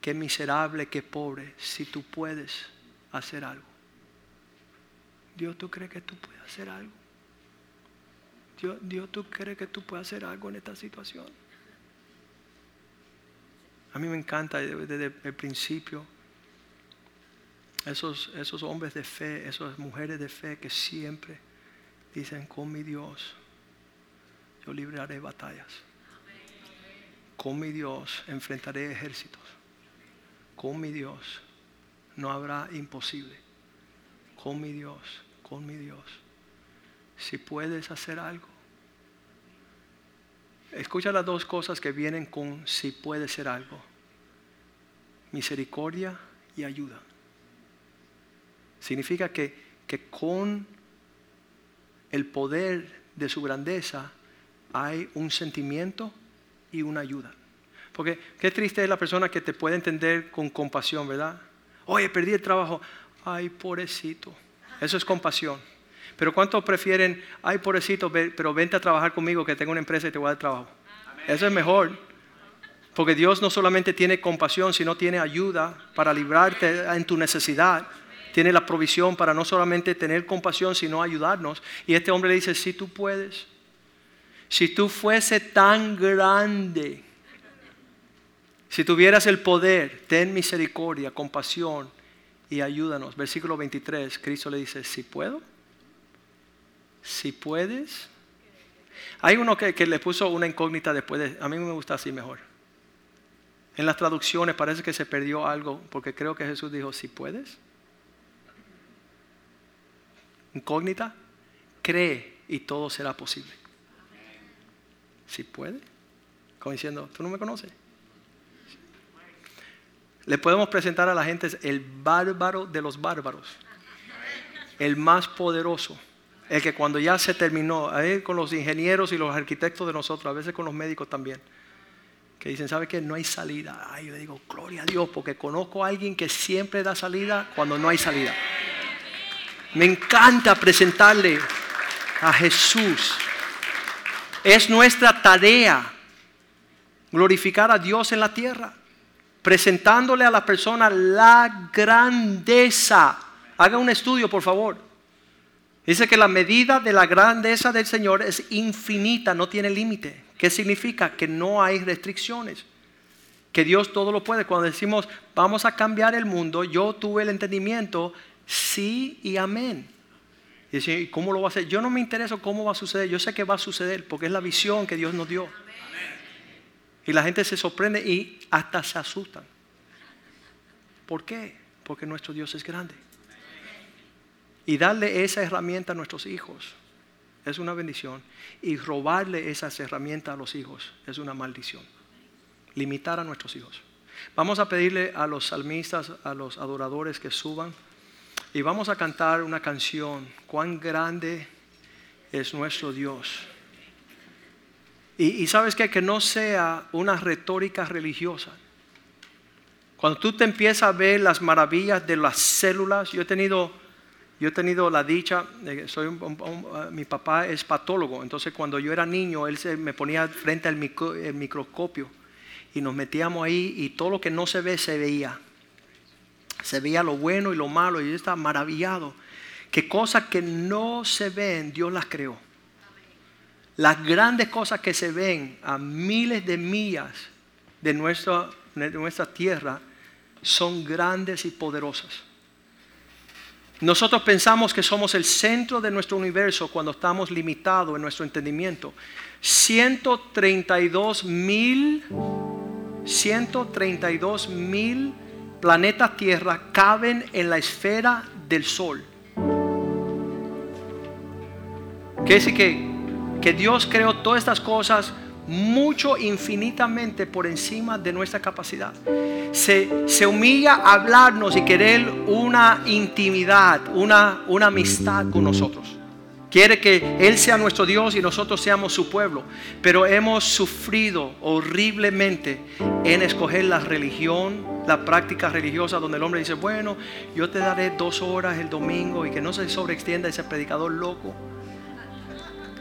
B: qué miserable, qué pobre, si tú puedes hacer algo. Dios, ¿tú crees que tú puedes hacer algo? Dios, ¿tú crees que tú puedes hacer algo en esta situación? A mí me encanta desde, el principio esos, esos hombres de fe, esas mujeres de fe que siempre dicen, con mi Dios yo libraré batallas. Con mi Dios enfrentaré ejércitos. Con mi Dios no habrá imposible. Con mi Dios, con mi Dios. Si puedes hacer algo, Escucha las dos cosas que vienen con si puede ser algo. Misericordia y ayuda. Significa que, que con el poder de su grandeza hay un sentimiento y una ayuda. Porque qué triste es la persona que te puede entender con compasión, ¿verdad? Oye, perdí el trabajo. Ay, pobrecito. Eso es compasión. Pero ¿cuántos prefieren, ay, pobrecito, pero vente a trabajar conmigo que tengo una empresa y te voy a dar trabajo? Eso es mejor. Porque Dios no solamente tiene compasión, sino tiene ayuda para librarte en tu necesidad. Tiene la provisión para no solamente tener compasión, sino ayudarnos. Y este hombre le dice, si tú puedes, si tú fuese tan grande, si tuvieras el poder, ten misericordia, compasión y ayúdanos. Versículo 23, Cristo le dice, si puedo, si puedes. Hay uno que, le puso una incógnita después de, a mí me gusta así mejor. En las traducciones parece que se perdió algo porque creo que Jesús dijo, si puedes. Incógnita, cree y todo será posible. Si puede. Como diciendo, tú no me conoces. Le podemos presentar a la gente el bárbaro de los bárbaros. El más poderoso el que cuando ya se terminó, con los ingenieros y los arquitectos de nosotros, a veces con los médicos también, que dicen, ¿sabe qué? No hay salida. Ay, yo le digo, gloria a Dios, porque conozco a alguien que siempre da salida cuando no hay salida. Me encanta presentarle a Jesús. Es nuestra tarea glorificar a Dios en la tierra, presentándole a la persona la grandeza. Haga un estudio, por favor Dice que la medida de la grandeza del Señor es infinita, no tiene límite. ¿Qué significa? Que no hay restricciones. Que Dios todo lo puede. Cuando decimos vamos a cambiar el mundo, yo tuve el entendimiento, sí y amén. Y dice, ¿cómo lo va a hacer? Yo no me interesa cómo va a suceder, yo sé que va a suceder porque es la visión que Dios nos dio. Y la gente se sorprende y hasta se asustan. ¿Por qué? Porque nuestro Dios es grande. Y darle esa herramienta a nuestros hijos es una bendición. Y robarle esas herramientas a los hijos es una maldición. Limitar a nuestros hijos. Vamos a pedirle a los salmistas, a los adoradores que suban. Y vamos a cantar una canción. Cuán grande es nuestro Dios. Y, sabes qué? que no sea una retórica religiosa. Cuando tú te empiezas a ver las maravillas de las células, yo he tenido, yo he tenido la dicha, soy mi papá es patólogo, entonces cuando yo era niño, él se me ponía frente al microscopio y nos metíamos ahí y todo lo que no se ve se veía. Se veía lo bueno y lo malo y yo estaba maravillado. Que cosas que no se ven, Dios las creó. Las grandes cosas que se ven a miles de millas de nuestra, de nuestra tierra, son grandes y poderosas. Nosotros pensamos que somos el centro de nuestro universo cuando estamos limitados en nuestro entendimiento. 132 mil, 132 mil planetas Tierra caben en la esfera del Sol. ¿Qué decir que, que Dios creó todas estas cosas mucho infinitamente por encima de nuestra capacidad. Se, se humilla a hablarnos y querer una intimidad, una, una amistad con nosotros. Quiere que Él sea nuestro Dios y nosotros seamos su pueblo. Pero hemos sufrido horriblemente en escoger la religión, la práctica religiosa, donde el hombre dice, bueno, yo te daré dos horas el domingo y que no se sobreextienda ese predicador loco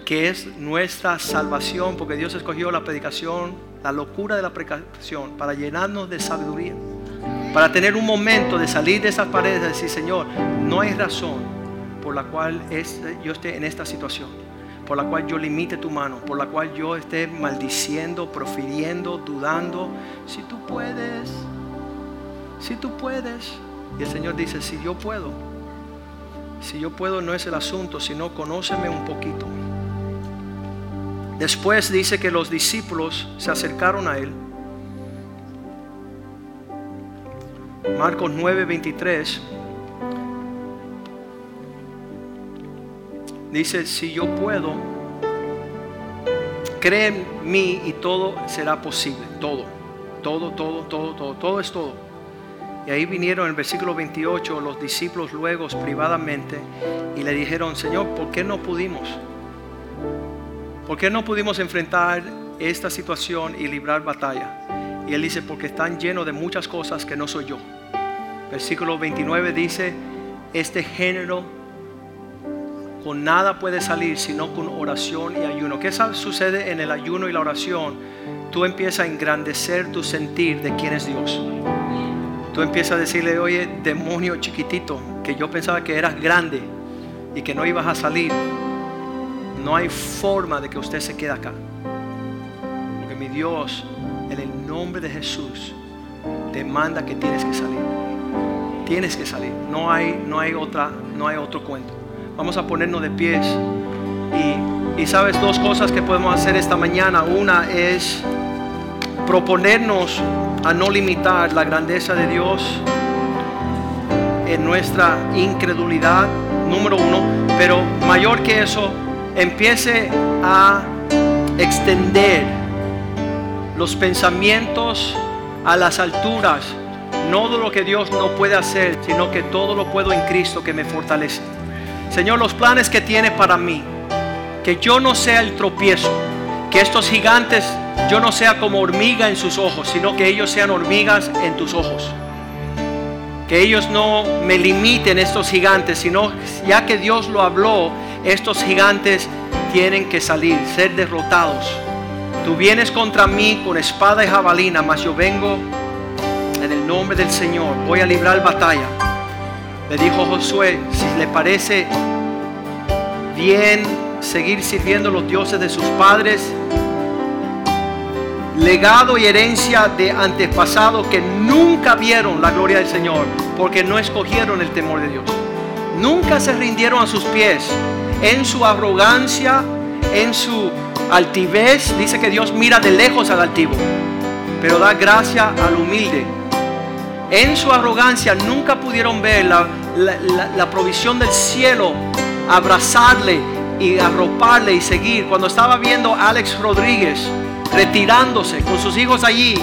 B: que es nuestra salvación, porque Dios escogió la predicación, la locura de la predicación, para llenarnos de sabiduría, para tener un momento de salir de esas paredes y decir, Señor, no hay razón por la cual yo esté en esta situación, por la cual yo limite tu mano, por la cual yo esté maldiciendo, profiriendo, dudando. Si tú puedes, si tú puedes. Y el Señor dice, si yo puedo, si yo puedo no es el asunto, sino conóceme un poquito. Después dice que los discípulos se acercaron a él. Marcos 9:23 dice, si yo puedo, cree en mí y todo será posible. Todo, todo, todo, todo, todo, todo es todo. Y ahí vinieron en el versículo 28 los discípulos luego privadamente y le dijeron, Señor, ¿por qué no pudimos? ¿Por qué no pudimos enfrentar esta situación y librar batalla? Y él dice, porque están llenos de muchas cosas que no soy yo. Versículo 29 dice, este género con nada puede salir sino con oración y ayuno. ¿Qué sucede en el ayuno y la oración? Tú empiezas a engrandecer tu sentir de quién es Dios. Tú empiezas a decirle, oye, demonio chiquitito, que yo pensaba que eras grande y que no ibas a salir no hay forma de que usted se quede acá. Porque mi Dios, en el nombre de Jesús, te manda que tienes que salir. Tienes que salir. No hay, no hay, otra, no hay otro cuento. Vamos a ponernos de pies. Y, y sabes dos cosas que podemos hacer esta mañana. Una es proponernos a no limitar la grandeza de Dios en nuestra incredulidad, número uno, pero mayor que eso, empiece a extender los pensamientos a las alturas, no de lo que Dios no puede hacer, sino que todo lo puedo en Cristo que me fortalece. Señor, los planes que tiene para mí, que yo no sea el tropiezo, que estos gigantes yo no sea como hormiga en sus ojos, sino que ellos sean hormigas en tus ojos. Que ellos no me limiten estos gigantes, sino ya que Dios lo habló, estos gigantes tienen que salir, ser derrotados. Tú vienes contra mí con espada y jabalina, mas yo vengo en el nombre del Señor. Voy a librar batalla. Le dijo Josué, si le parece bien seguir sirviendo los dioses de sus padres, legado y herencia de antepasados que nunca vieron la gloria del Señor, porque no escogieron el temor de Dios. Nunca se rindieron a sus pies en su arrogancia, en su altivez. Dice que Dios mira de lejos al altivo, pero da gracia al humilde. En su arrogancia nunca pudieron ver la, provisión del cielo, abrazarle y arroparle y seguir. Cuando estaba viendo a Alex Rodríguez retirándose con sus hijos allí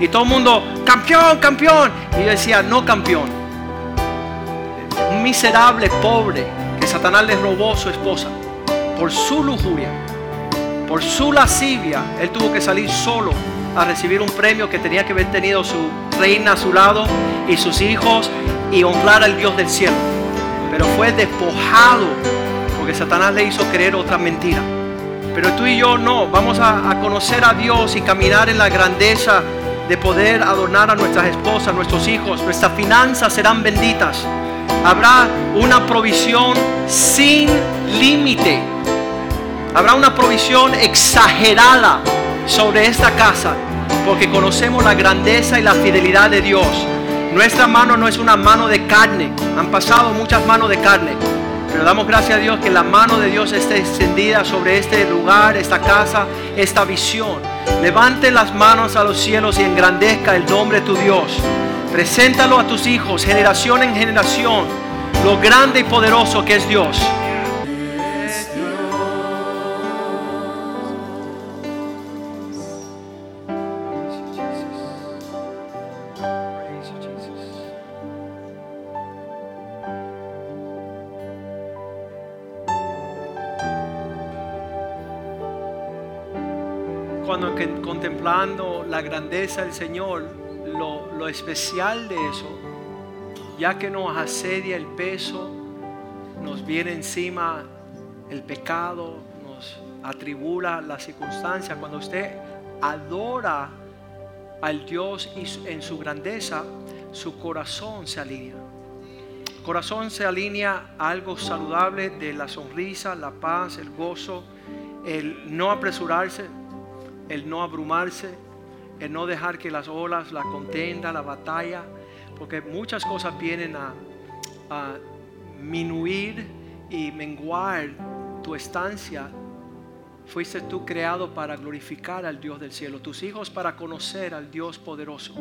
B: y todo el mundo, campeón, campeón. Y yo decía, no campeón. Miserable, pobre, Satanás le robó su esposa por su lujuria. Por su lascivia, él tuvo que salir solo a recibir un premio que tenía que haber tenido su reina a su lado y sus hijos y honrar al Dios del cielo. Pero fue despojado porque Satanás le hizo creer otra mentira. Pero tú y yo no, vamos a, a conocer a Dios y caminar en la grandeza de poder adornar a nuestras esposas, nuestros hijos. Nuestras finanzas serán benditas. Habrá una provisión sin límite. Habrá una provisión exagerada sobre esta casa porque conocemos la grandeza y la fidelidad de Dios. Nuestra mano no es una mano de carne. Han pasado muchas manos de carne. Pero damos gracias a Dios que la mano de Dios esté extendida sobre este lugar, esta casa, esta visión. Levante las manos a los cielos y engrandezca el nombre de tu Dios. Preséntalo a tus hijos, generación en generación, lo grande y poderoso que es Dios. La grandeza del Señor, lo, lo especial de eso, ya que nos asedia el peso, nos viene encima el pecado, nos atribula la circunstancia, cuando usted adora al Dios y en su grandeza, su corazón se alinea. Corazón se alinea a algo saludable de la sonrisa, la paz, el gozo, el no apresurarse, el no abrumarse, el no dejar que las olas, la contenda, la batalla, porque muchas cosas vienen a, a minuir y menguar tu estancia. Fuiste tú creado para glorificar al Dios del cielo, tus hijos para conocer al Dios poderoso.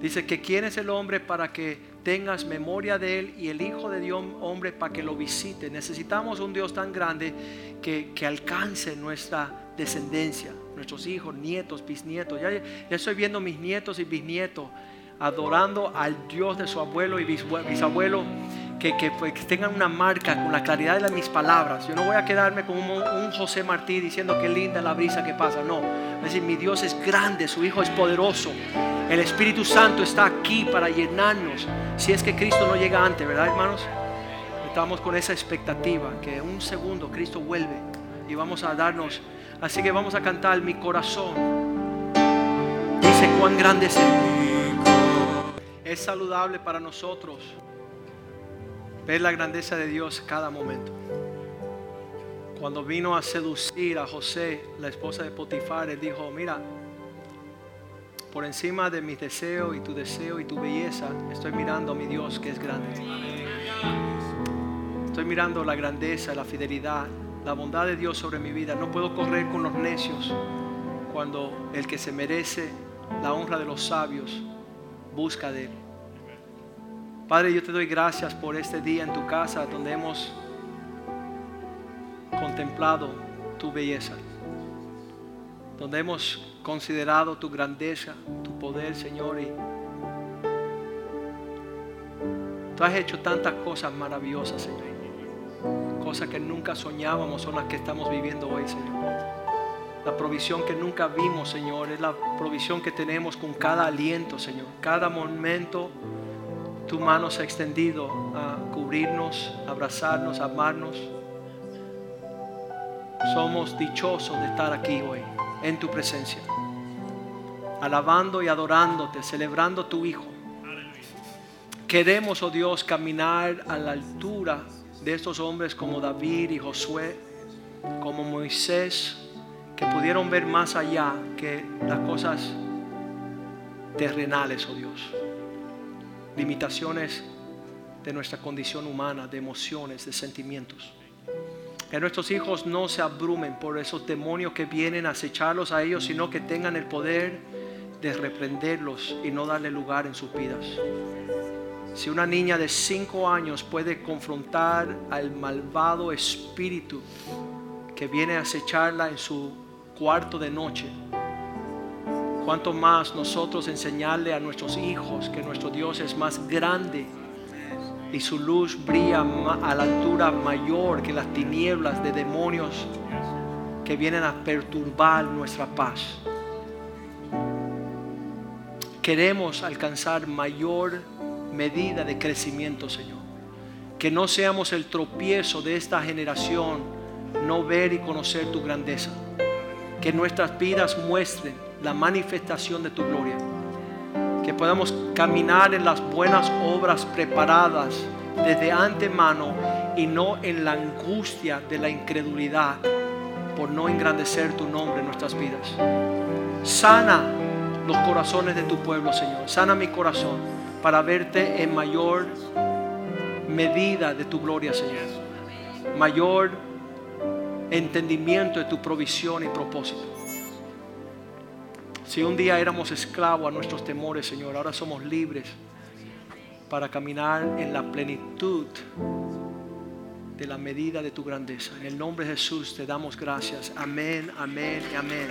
B: Dice que quién es el hombre para que tengas memoria de él y el Hijo de Dios hombre para que lo visite. Necesitamos un Dios tan grande que, que alcance nuestra descendencia, nuestros hijos, nietos, bisnietos. Ya, ya estoy viendo mis nietos y bisnietos adorando al Dios de su abuelo y bisabue- bisabuelo. Que, pues, que tengan una marca con la claridad de mis palabras. Yo no voy a quedarme como un, José Martí diciendo que linda la brisa que pasa. No, es decir, mi Dios es grande, su Hijo es poderoso. El Espíritu Santo está aquí para llenarnos. Si es que Cristo no llega antes, ¿verdad, hermanos? Estamos con esa expectativa que un segundo Cristo vuelve y vamos a darnos. Así que vamos a cantar mi corazón. Dice cuán grande es Él. Es saludable para nosotros ver la grandeza de Dios cada momento. Cuando vino a seducir a José, la esposa de Potifar, él dijo, mira, por encima de mis deseos y tu deseo y tu belleza, estoy mirando a mi Dios que es grande. Estoy mirando la grandeza, la fidelidad, la bondad de Dios sobre mi vida. No puedo correr con los necios cuando el que se merece la honra de los sabios busca de Él. Padre, yo te doy gracias por este día en tu casa donde hemos contemplado tu belleza, donde hemos considerado tu grandeza, tu poder, Señor. Y tú has hecho tantas cosas maravillosas, Señor. Cosas que nunca soñábamos son las que estamos viviendo hoy, Señor. La provisión que nunca vimos, Señor, es la provisión que tenemos con cada aliento, Señor. Cada momento tu mano se ha extendido a cubrirnos, abrazarnos, amarnos. Somos dichosos de estar aquí hoy, en tu presencia, alabando y adorándote, celebrando tu Hijo. Queremos, oh Dios, caminar a la altura de estos hombres como David y Josué, como Moisés, que pudieron ver más allá que las cosas terrenales, oh Dios. Limitaciones de nuestra condición humana, de emociones, de sentimientos. Que nuestros hijos no se abrumen por esos demonios que vienen a acecharlos a ellos, sino que tengan el poder de reprenderlos y no darle lugar en sus vidas. Si una niña de 5 años puede confrontar al malvado espíritu que viene a acecharla en su cuarto de noche, cuanto más nosotros enseñarle a nuestros hijos que nuestro Dios es más grande y su luz brilla a la altura mayor que las tinieblas de demonios que vienen a perturbar nuestra paz. Queremos alcanzar mayor medida de crecimiento, Señor. Que no seamos el tropiezo de esta generación, no ver y conocer tu grandeza. Que nuestras vidas muestren la manifestación de tu gloria. Que podamos caminar en las buenas obras preparadas desde antemano y no en la angustia de la incredulidad por no engrandecer tu nombre en nuestras vidas. Sana los corazones de tu pueblo, Señor. Sana mi corazón para verte en mayor medida de tu gloria, Señor. Mayor entendimiento de tu provisión y propósito. Si un día éramos esclavos a nuestros temores, Señor, ahora somos libres para caminar en la plenitud de la medida de tu grandeza. En el nombre de Jesús te damos gracias. Amén, amén y amén.